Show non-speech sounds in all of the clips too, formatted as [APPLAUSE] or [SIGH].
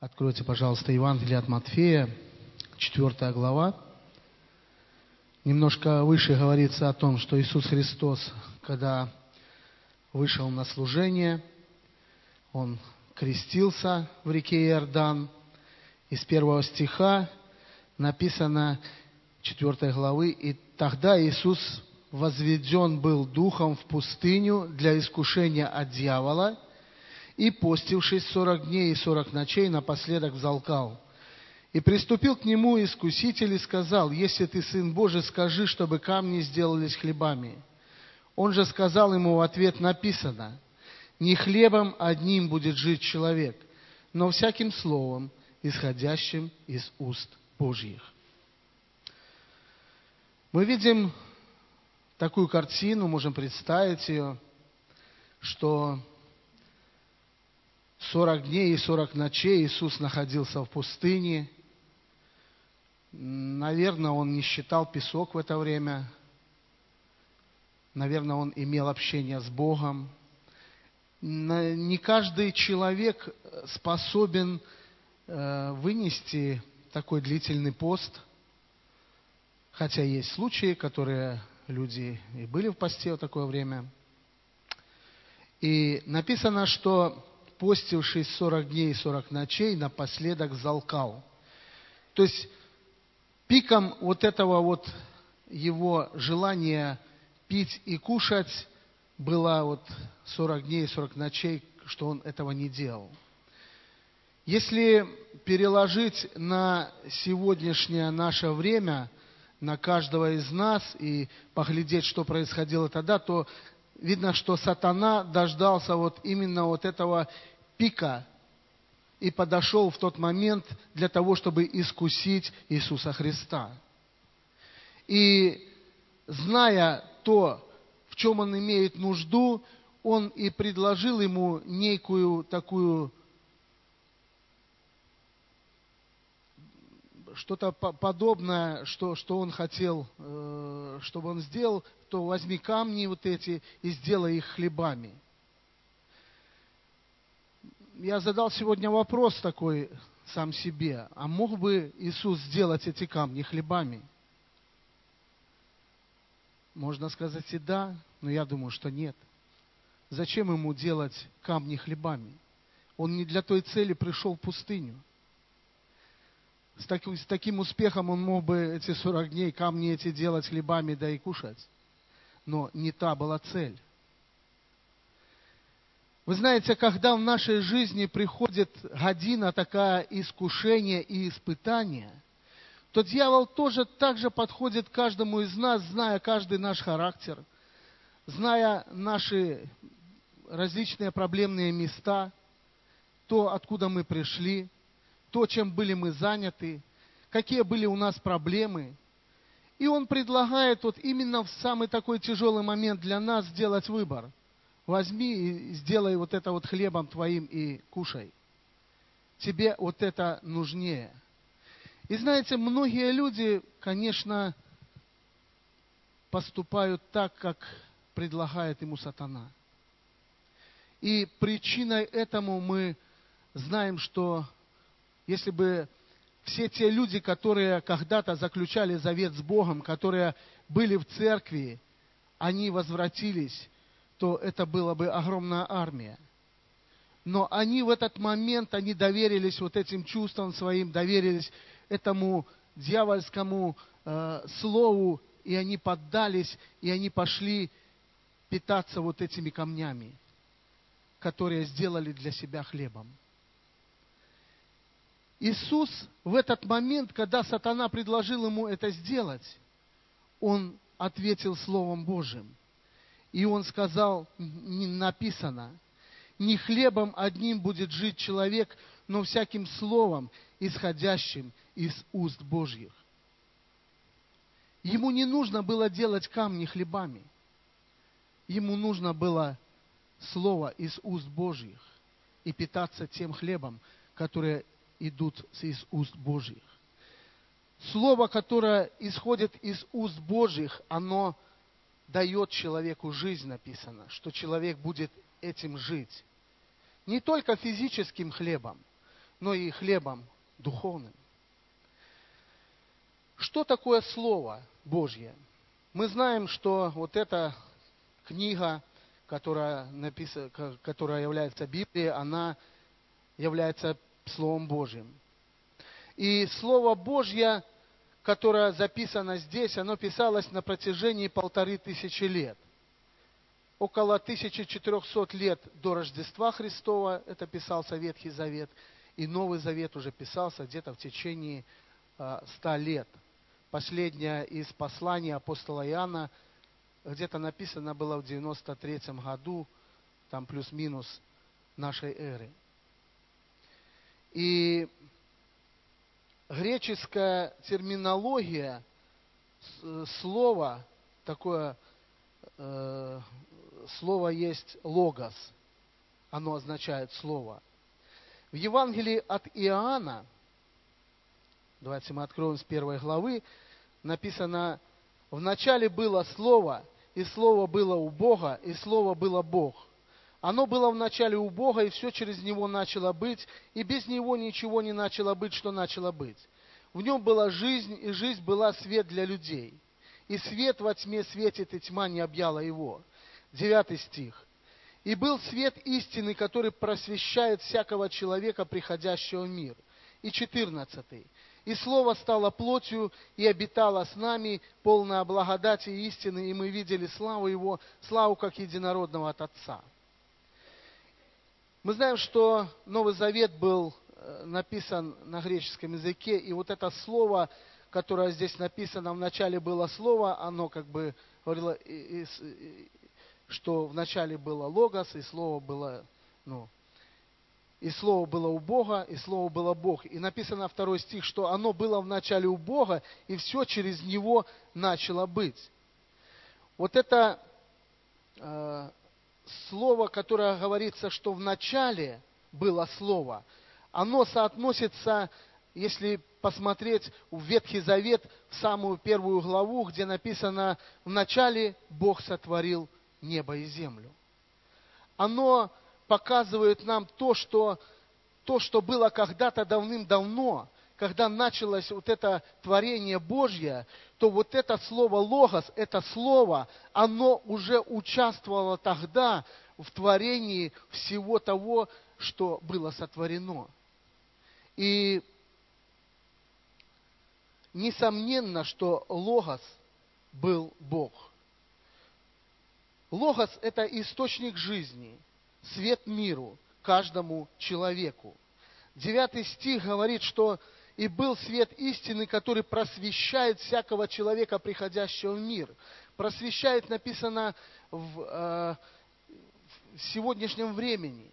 Откройте, пожалуйста, Евангелие от Матфея, 4 глава. Немножко выше говорится о том, что Иисус Христос, когда вышел на служение, Он крестился в реке Иордан. Из первого стиха написано 4 главы, «И тогда Иисус возведен был духом в пустыню для искушения от дьявола, и, постившись сорок дней и сорок ночей, напоследок взалкал. И приступил к нему искуситель и сказал, «Если ты Сын Божий, скажи, чтобы камни сделались хлебами». Он же сказал ему в ответ, написано, «Не хлебом одним будет жить человек, но всяким словом, исходящим из уст Божьих». Мы видим такую картину, можем представить ее, что 40 дней и 40 ночей Иисус находился в пустыне. Наверное, он не считал песок в это время. Наверное, он имел общение с Богом. Не каждый человек способен э, вынести такой длительный пост. Хотя есть случаи, которые люди и были в посте в такое время. И написано, что постившись сорок дней и сорок ночей, напоследок залкал. То есть пиком вот этого вот его желания пить и кушать было вот сорок дней и сорок ночей, что он этого не делал. Если переложить на сегодняшнее наше время, на каждого из нас и поглядеть, что происходило тогда, то видно, что сатана дождался вот именно вот этого пика и подошел в тот момент для того, чтобы искусить Иисуса Христа. И зная то, в чем он имеет нужду, он и предложил ему некую такую что-то подобное, что, что он хотел, э, чтобы он сделал, то возьми камни вот эти и сделай их хлебами. Я задал сегодня вопрос такой сам себе, а мог бы Иисус сделать эти камни хлебами? Можно сказать и да, но я думаю, что нет. Зачем ему делать камни хлебами? Он не для той цели пришел в пустыню – с таким, с таким успехом он мог бы эти 40 дней камни эти делать хлебами, да и кушать. Но не та была цель. Вы знаете, когда в нашей жизни приходит година такая искушение и испытание, то дьявол тоже так же подходит каждому из нас, зная каждый наш характер, зная наши различные проблемные места, то, откуда мы пришли – то, чем были мы заняты, какие были у нас проблемы. И он предлагает вот именно в самый такой тяжелый момент для нас сделать выбор. Возьми и сделай вот это вот хлебом твоим и кушай. Тебе вот это нужнее. И знаете, многие люди, конечно, поступают так, как предлагает ему сатана. И причиной этому мы знаем, что если бы все те люди, которые когда-то заключали завет с Богом, которые были в церкви, они возвратились, то это была бы огромная армия. Но они в этот момент, они доверились вот этим чувствам своим, доверились этому дьявольскому э, слову, и они поддались, и они пошли питаться вот этими камнями, которые сделали для себя хлебом. Иисус в этот момент, когда сатана предложил ему это сделать, он ответил Словом Божьим. И он сказал, написано, не хлебом одним будет жить человек, но всяким словом, исходящим из уст Божьих. Ему не нужно было делать камни хлебами. Ему нужно было слово из уст Божьих и питаться тем хлебом, которое идут из уст Божьих. Слово, которое исходит из уст Божьих, оно дает человеку жизнь, написано, что человек будет этим жить. Не только физическим хлебом, но и хлебом духовным. Что такое Слово Божье? Мы знаем, что вот эта книга, которая, написана, которая является Библией, она является Словом Божьим. И Слово Божье, которое записано здесь, оно писалось на протяжении полторы тысячи лет. Около 1400 лет до Рождества Христова это писался Ветхий Завет, и Новый Завет уже писался где-то в течение а, ста лет – Последнее из посланий апостола Иоанна где-то написано было в 93 году, там плюс-минус нашей эры. И греческая терминология слова, такое э, слово есть логос, оно означает слово. В Евангелии от Иоанна – Давайте мы откроем с первой главы. Написано, в начале было Слово, и Слово было у Бога, и Слово было Бог. Оно было в начале у Бога, и все через Него начало быть, и без Него ничего не начало быть, что начало быть. В Нем была жизнь, и жизнь была свет для людей. И свет во тьме светит, и тьма не объяла его. Девятый стих. И был свет истины, который просвещает всякого человека, приходящего в мир. И четырнадцатый. И Слово стало плотью и обитало с нами, полное благодати и истины, и мы видели славу Его, славу как единородного от Отца. Мы знаем, что Новый Завет был э, написан на греческом языке, и вот это слово, которое здесь написано, в начале было слово, оно как бы говорило, что в начале было логос, и слово было ну, и Слово было у Бога, и Слово было Бог. И написано второй стих, что оно было в начале у Бога, и все через Него начало быть. Вот это э, слово, которое говорится, что в начале было Слово, оно соотносится, если посмотреть в Ветхий Завет, в самую первую главу, где написано «В начале Бог сотворил небо и землю». Оно показывает нам то, что, то, что было когда-то давным-давно, когда началось вот это творение Божье, то вот это слово «логос», это слово, оно уже участвовало тогда в творении всего того, что было сотворено. И несомненно, что Логос был Бог. Логос – это источник жизни – свет миру, каждому человеку. Девятый стих говорит, что «И был свет истины, который просвещает всякого человека, приходящего в мир». Просвещает написано в, э, в сегодняшнем времени.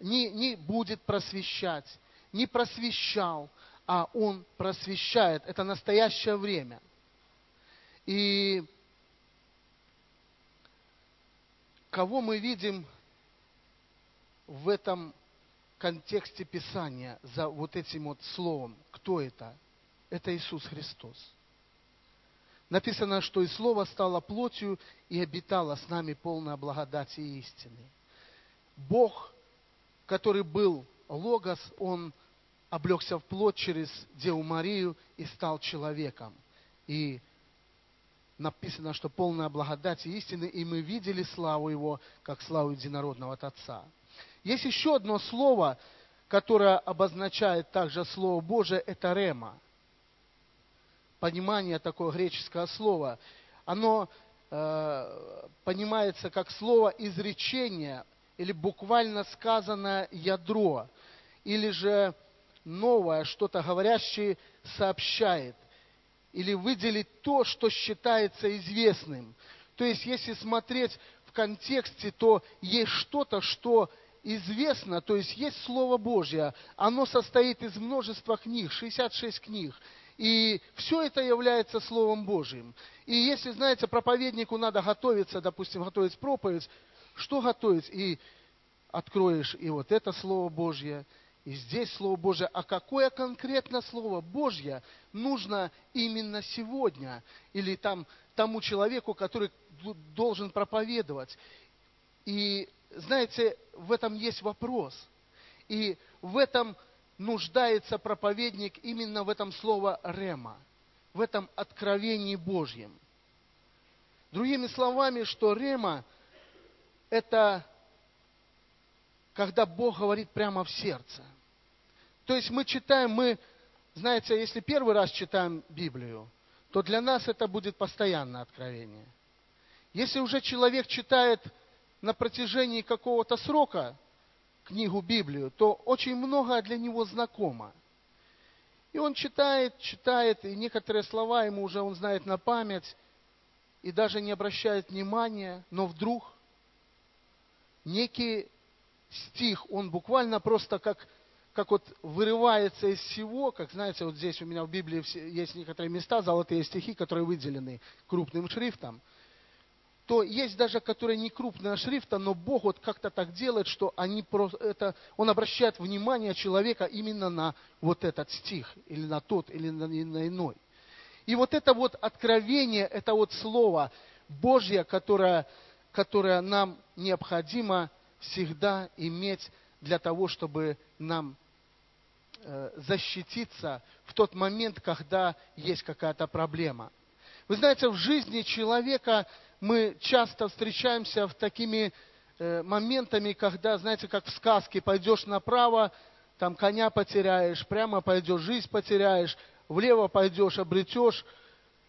Не, не будет просвещать, не просвещал, а он просвещает. Это настоящее время. И кого мы видим в этом контексте Писания за вот этим вот словом. Кто это? Это Иисус Христос. Написано, что и Слово стало плотью и обитало с нами полная благодати и истины. Бог, который был Логос, Он облегся в плоть через Деву Марию и стал человеком. И написано, что полная благодать и истины, и мы видели славу Его, как славу единородного от Отца. Есть еще одно слово, которое обозначает также Слово Божие, это рема. Понимание такое греческое слово. Оно э, понимается как слово изречение или буквально сказанное ядро, или же новое, что-то говорящее сообщает, или выделить то, что считается известным. То есть, если смотреть в контексте, то есть что-то, что известно, то есть есть Слово Божье, оно состоит из множества книг, 66 книг. И все это является Словом Божьим. И если, знаете, проповеднику надо готовиться, допустим, готовить проповедь, что готовить? И откроешь и вот это Слово Божье, и здесь Слово Божье. А какое конкретно Слово Божье нужно именно сегодня? Или там тому человеку, который должен проповедовать? И знаете, в этом есть вопрос. И в этом нуждается проповедник именно в этом слово «рема», в этом откровении Божьем. Другими словами, что рема – это когда Бог говорит прямо в сердце. То есть мы читаем, мы, знаете, если первый раз читаем Библию, то для нас это будет постоянное откровение. Если уже человек читает на протяжении какого-то срока книгу Библию, то очень многое для него знакомо. И он читает, читает, и некоторые слова ему уже он знает на память, и даже не обращает внимания, но вдруг некий стих, он буквально просто как, как вот вырывается из всего, как знаете, вот здесь у меня в Библии есть некоторые места, золотые стихи, которые выделены крупным шрифтом – то есть даже, которые не крупного шрифта, но Бог вот как-то так делает, что они просто, это, Он обращает внимание человека именно на вот этот стих, или на тот, или на, на иной. И вот это вот откровение, это вот слово Божье, которое, которое нам необходимо всегда иметь для того, чтобы нам э, защититься в тот момент, когда есть какая-то проблема. Вы знаете, в жизни человека мы часто встречаемся в такими э, моментами, когда, знаете, как в сказке, пойдешь направо, там коня потеряешь, прямо пойдешь, жизнь потеряешь, влево пойдешь, обретешь,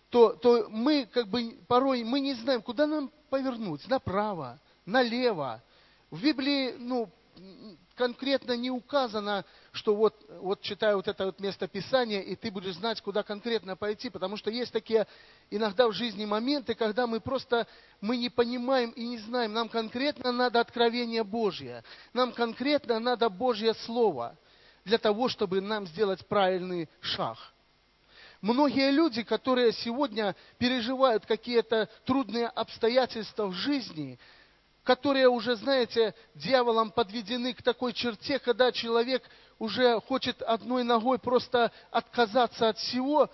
то, то мы как бы порой мы не знаем, куда нам повернуть, направо, налево. В Библии, ну, конкретно не указано, что вот, вот читаю вот это вот место Писания, и ты будешь знать, куда конкретно пойти, потому что есть такие иногда в жизни моменты, когда мы просто, мы не понимаем и не знаем, нам конкретно надо откровение Божье, нам конкретно надо Божье Слово для того, чтобы нам сделать правильный шаг. Многие люди, которые сегодня переживают какие-то трудные обстоятельства в жизни, которые уже, знаете, дьяволом подведены к такой черте, когда человек уже хочет одной ногой просто отказаться от всего,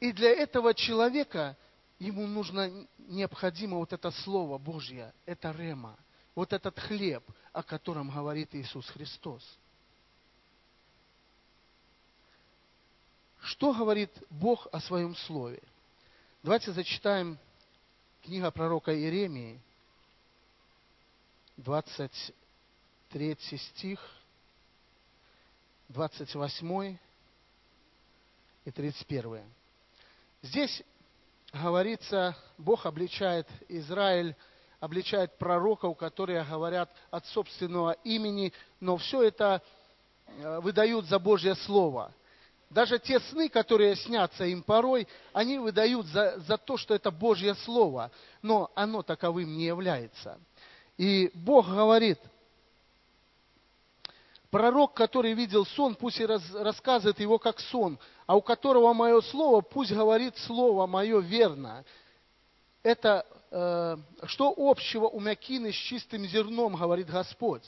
и для этого человека ему нужно, необходимо вот это Слово Божье, это рема, вот этот хлеб, о котором говорит Иисус Христос. Что говорит Бог о своем Слове? Давайте зачитаем книга пророка Иеремии, 23 стих, 28 и 31. Здесь говорится, Бог обличает Израиль, обличает пророков, которые говорят от собственного имени, но все это э, выдают за Божье Слово. Даже те сны, которые снятся им порой, они выдают за, за то, что это Божье Слово, но оно таковым не является. И Бог говорит, пророк, который видел сон, пусть и раз, рассказывает его как сон, а у которого мое слово, пусть говорит слово мое верно. Это э, что общего у мякины с чистым зерном, говорит Господь.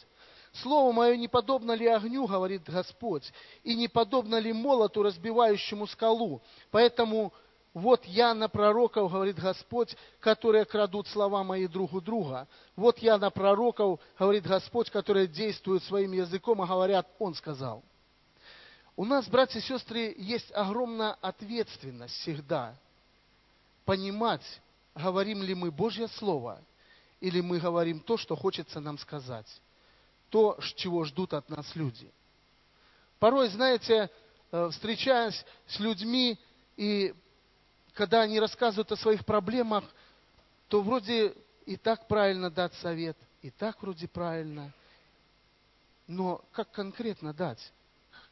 Слово мое не подобно ли огню, говорит Господь, и не подобно ли молоту, разбивающему скалу. Поэтому вот я на пророков, говорит Господь, которые крадут слова мои друг у друга. Вот я на пророков, говорит Господь, которые действуют своим языком, а говорят, Он сказал. У нас, братья и сестры, есть огромная ответственность всегда понимать, говорим ли мы Божье Слово, или мы говорим то, что хочется нам сказать, то, чего ждут от нас люди. Порой, знаете, э, встречаясь с людьми и когда они рассказывают о своих проблемах, то вроде и так правильно дать совет, и так вроде правильно. Но как конкретно дать,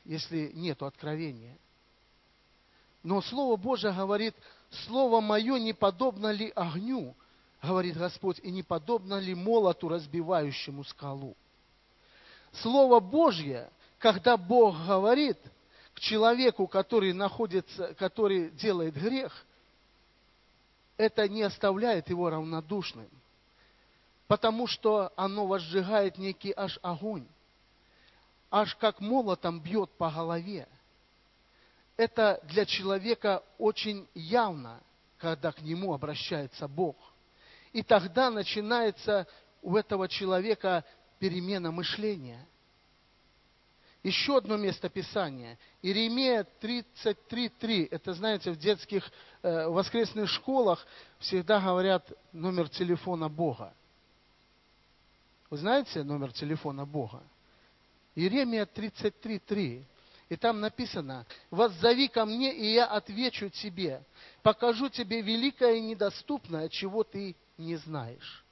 если нет откровения? Но Слово Божье говорит, Слово Мое не подобно ли огню, говорит Господь, и не подобно ли молоту, разбивающему скалу. Слово Божье, когда Бог говорит к человеку, который находится, который делает грех, это не оставляет его равнодушным, потому что оно возжигает некий аж огонь, аж как молотом бьет по голове. Это для человека очень явно, когда к нему обращается Бог. И тогда начинается у этого человека перемена мышления. Еще одно место Писания. Иеремия 33.3. Это, знаете, в детских э, воскресных школах всегда говорят номер телефона Бога. Вы знаете номер телефона Бога? Иеремия 33.3. И там написано, «Воззови ко мне, и я отвечу тебе, покажу тебе великое и недоступное, чего ты не знаешь».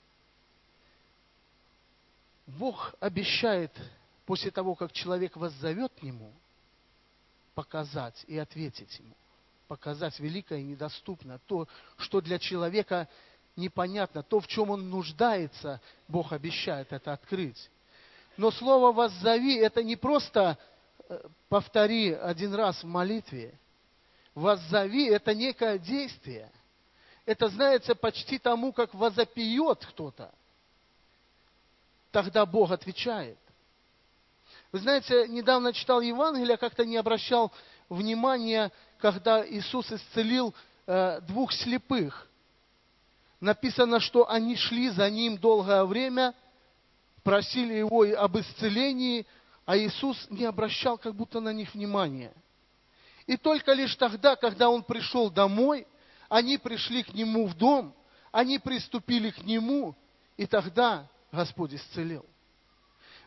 Бог обещает после того, как человек вас зовет к Нему, показать и ответить Ему. Показать великое и недоступное. То, что для человека непонятно, то, в чем он нуждается, Бог обещает это открыть. Но слово «воззови» – это не просто э, повтори один раз в молитве. «Воззови» – это некое действие. Это, знаете, почти тому, как возопьет кто-то. Тогда Бог отвечает. Вы знаете, недавно читал Евангелие, как-то не обращал внимания, когда Иисус исцелил э, двух слепых. Написано, что они шли за Ним долгое время, просили Его об исцелении, а Иисус не обращал как будто на них внимания. И только лишь тогда, когда Он пришел домой, они пришли к Нему в дом, они приступили к Нему, и тогда Господь исцелил.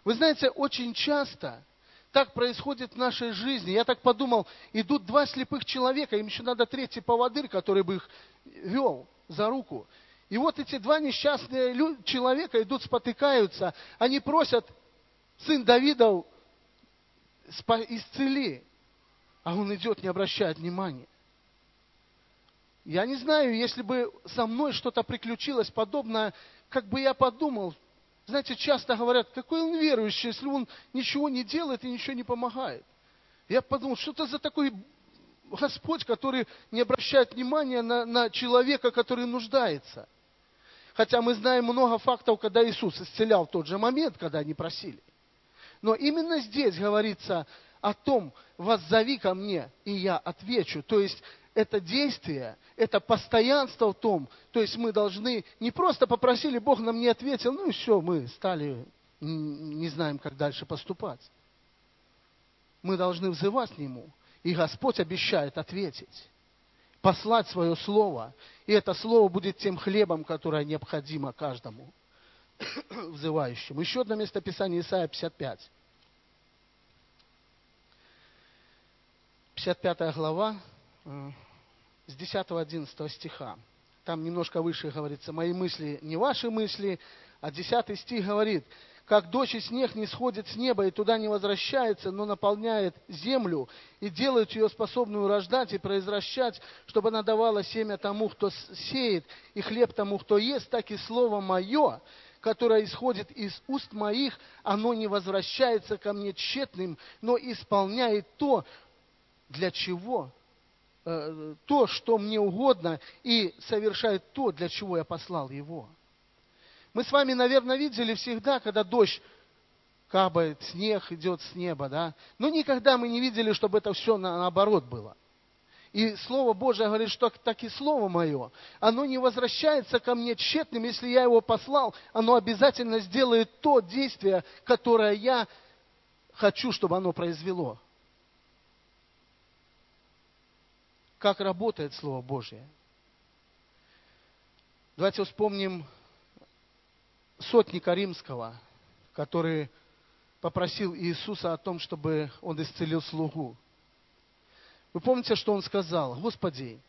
Вы знаете, очень часто так происходит в нашей жизни. Я так подумал, идут два слепых человека, им еще надо третий поводырь, который бы их вел за руку. И вот эти два несчастные человека идут, спотыкаются, они просят, сын Давидов, исцели. А он идет, не обращает внимания. Я не знаю, если бы со мной что-то приключилось подобное, как бы я подумал, знаете, часто говорят, какой он верующий, если он ничего не делает и ничего не помогает. Я подумал, что это за такой Господь, который не обращает внимания на, на человека, который нуждается. Хотя мы знаем много фактов, когда Иисус исцелял в тот же момент, когда они просили. Но именно здесь говорится о том, воззови ко мне, и я отвечу. То есть это действие, это постоянство в том, то есть мы должны не просто попросили, Бог нам не ответил, ну и все, мы стали, не знаем, как дальше поступать. Мы должны взывать к Нему, и Господь обещает ответить, послать свое Слово, и это Слово будет тем хлебом, которое необходимо каждому [COUGHS] взывающему. Еще одно место Писания Исайя 55. 55 глава, э, с 10-11 стиха. Там немножко выше говорится, мои мысли не ваши мысли, а 10 стих говорит, как дождь и снег не сходит с неба и туда не возвращается, но наполняет землю и делает ее способную рождать и произвращать, чтобы она давала семя тому, кто сеет, и хлеб тому, кто ест, так и слово мое, которое исходит из уст моих, оно не возвращается ко мне тщетным, но исполняет то, для чего то, что мне угодно, и совершает то, для чего я послал его. Мы с вами, наверное, видели всегда, когда дождь капает, снег идет с неба, да? Но никогда мы не видели, чтобы это все наоборот было. И Слово Божие говорит, что так и Слово Мое, оно не возвращается ко мне тщетным, если я его послал, оно обязательно сделает то действие, которое я хочу, чтобы оно произвело. Как работает Слово Божье. Давайте вспомним сотника римского, который попросил Иисуса о том, чтобы он исцелил слугу. Вы помните, что он сказал? Господи,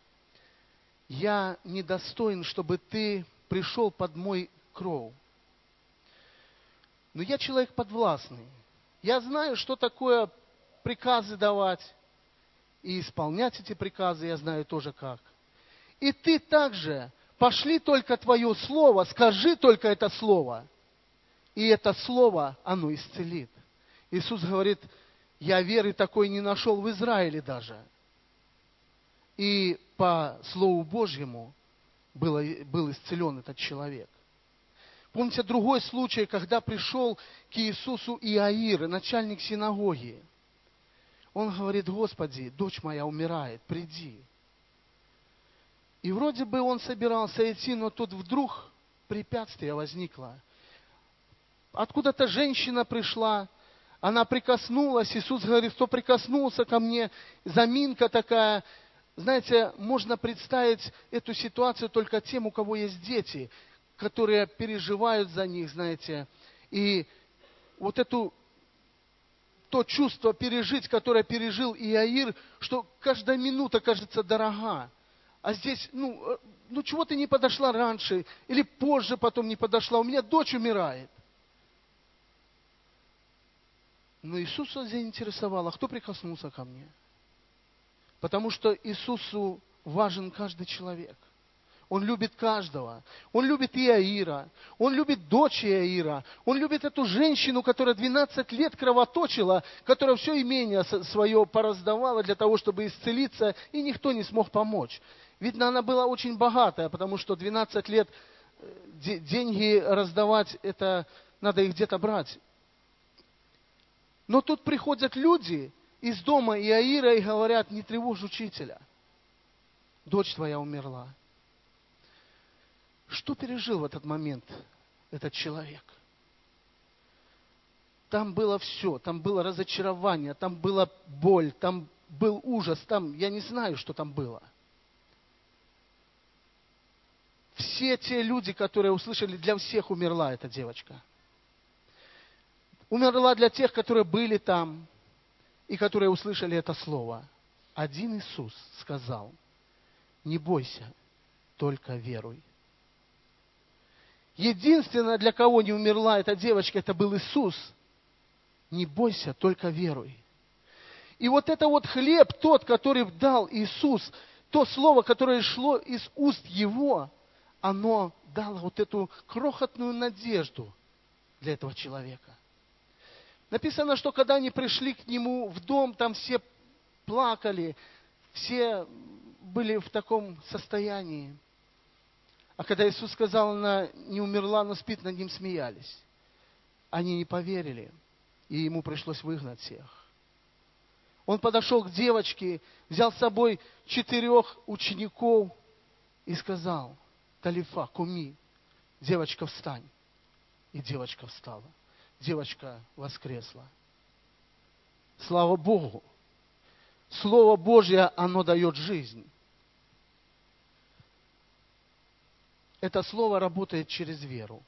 я недостоин, чтобы ты пришел под мой кров. Но я человек подвластный. Я знаю, что такое приказы давать и исполнять эти приказы я знаю тоже как. И ты также пошли только твое слово, скажи только это слово, и это слово, оно исцелит. Иисус говорит, я веры такой не нашел в Израиле даже. И по Слову Божьему было, был исцелен этот человек. Помните другой случай, когда пришел к Иисусу Иаир, начальник синагоги. Он говорит, Господи, дочь моя умирает, приди. И вроде бы он собирался идти, но тут вдруг препятствие возникло. Откуда-то женщина пришла, Она прикоснулась, Иисус говорит, кто прикоснулся ко мне, заминка такая. Знаете, можно представить эту ситуацию только тем, у кого есть дети, которые переживают за них, знаете. И вот эту то чувство пережить, которое пережил Иаир, что каждая минута кажется дорога. А здесь, ну, э, ну чего ты не подошла раньше, или позже потом не подошла, у меня дочь умирает. Но Иисуса заинтересовало, кто прикоснулся ко мне. Потому что Иисусу важен каждый человек. Он любит каждого. Он любит Иаира. Он любит дочь Иаира. Он любит эту женщину, которая 12 лет кровоточила, которая все имение свое пораздавала для того, чтобы исцелиться, и никто не смог помочь. Видно, она была очень богатая, потому что 12 лет э, деньги раздавать, это надо их где-то брать. Но тут приходят люди из дома Иаира и говорят, не тревожь учителя. Дочь твоя умерла. Что пережил в этот момент этот человек? Там было все, там было разочарование, там была боль, там был ужас, там, я не знаю, что там было. Все те люди, которые услышали, для всех умерла эта девочка. Умерла для тех, которые были там и которые услышали это слово. Один Иисус сказал, не бойся, только веруй. Единственное, для кого не умерла эта девочка, это был Иисус. Не бойся, только веруй. И вот это вот хлеб, тот, который дал Иисус, то слово, которое шло из уст Его, оно дало вот эту крохотную надежду для этого человека. Написано, что когда они пришли к нему в дом, там все плакали, все были в таком состоянии. А когда Иисус сказал, она не умерла, но спит, над ним смеялись. Они не поверили, и ему пришлось выгнать всех. Он подошел к девочке, взял с собой четырех учеников и сказал, Талифа, куми, девочка, встань. И девочка встала. Девочка воскресла. Слава Богу! Слово Божье, оно дает жизнь. Это слово работает через веру.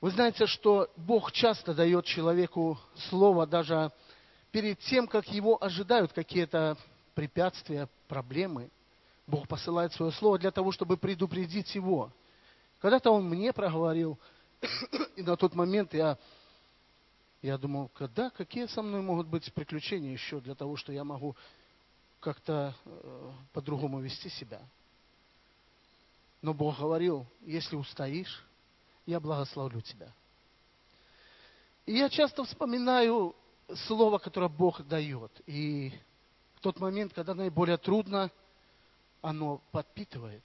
Вы знаете, что Бог часто дает человеку слово даже перед тем, как его ожидают какие-то препятствия, проблемы. Бог посылает свое слово для того, чтобы предупредить его. Когда-то он мне проговорил, [COUGHS] и на тот момент я, я думал, когда, какие со мной могут быть приключения еще для того, что я могу как-то э, по-другому вести себя. Но Бог говорил, если устоишь, я благословлю тебя. И я часто вспоминаю слово, которое Бог дает. И в тот момент, когда наиболее трудно, оно подпитывает.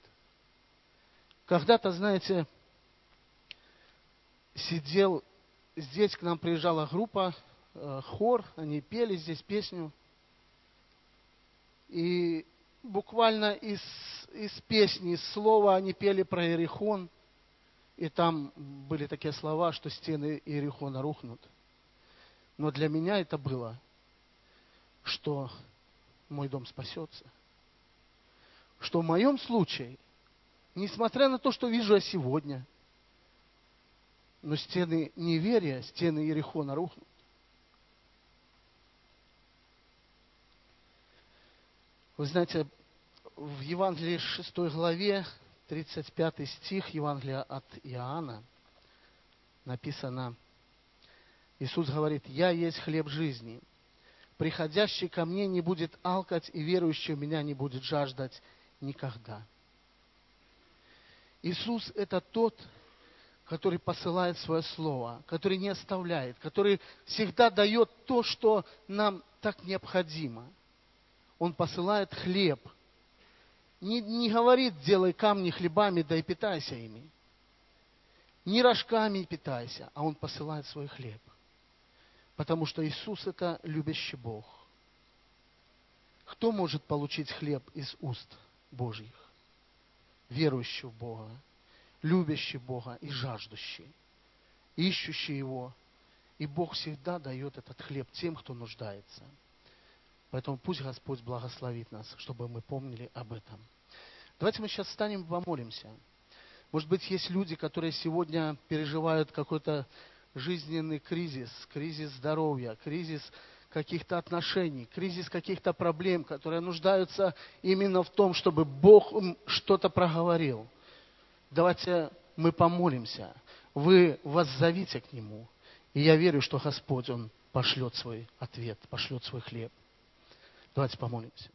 Когда-то, знаете, сидел, здесь к нам приезжала группа, э, хор, они пели здесь песню. И буквально из, из песни, из слова они пели про Иерихон, и там были такие слова, что стены Иерихона рухнут. Но для меня это было, что мой дом спасется. Что в моем случае, несмотря на то, что вижу я сегодня, но стены неверия, стены Иерихона рухнут. Вы знаете, в Евангелии 6 главе, 35 стих Евангелия от Иоанна, написано, Иисус говорит, «Я есть хлеб жизни. Приходящий ко мне не будет алкать, и верующий в меня не будет жаждать никогда». Иисус – это тот, который посылает свое слово, который не оставляет, который всегда дает то, что нам так необходимо – он посылает хлеб. Не, не говорит, делай камни хлебами, да и питайся ими. Не рожками питайся, а Он посылает свой хлеб. Потому что Иисус – это любящий Бог. Кто может получить хлеб из уст Божьих? Верующий в Бога, любящий Бога и жаждущий, ищущий Его И Бог всегда дает этот хлеб тем, кто нуждается. Поэтому пусть Господь благословит нас, чтобы мы помнили об этом. Давайте мы сейчас встанем и помолимся. Может быть, есть люди, которые сегодня переживают какой-то жизненный кризис, кризис здоровья, кризис каких-то отношений, кризис каких-то проблем, которые нуждаются именно в том, чтобы Бог им что-то проговорил. Давайте мы помолимся. Вы воззовите к Нему. И я верю, что Господь, Он пошлет свой ответ, пошлет свой хлеб. Dodas pamanīs.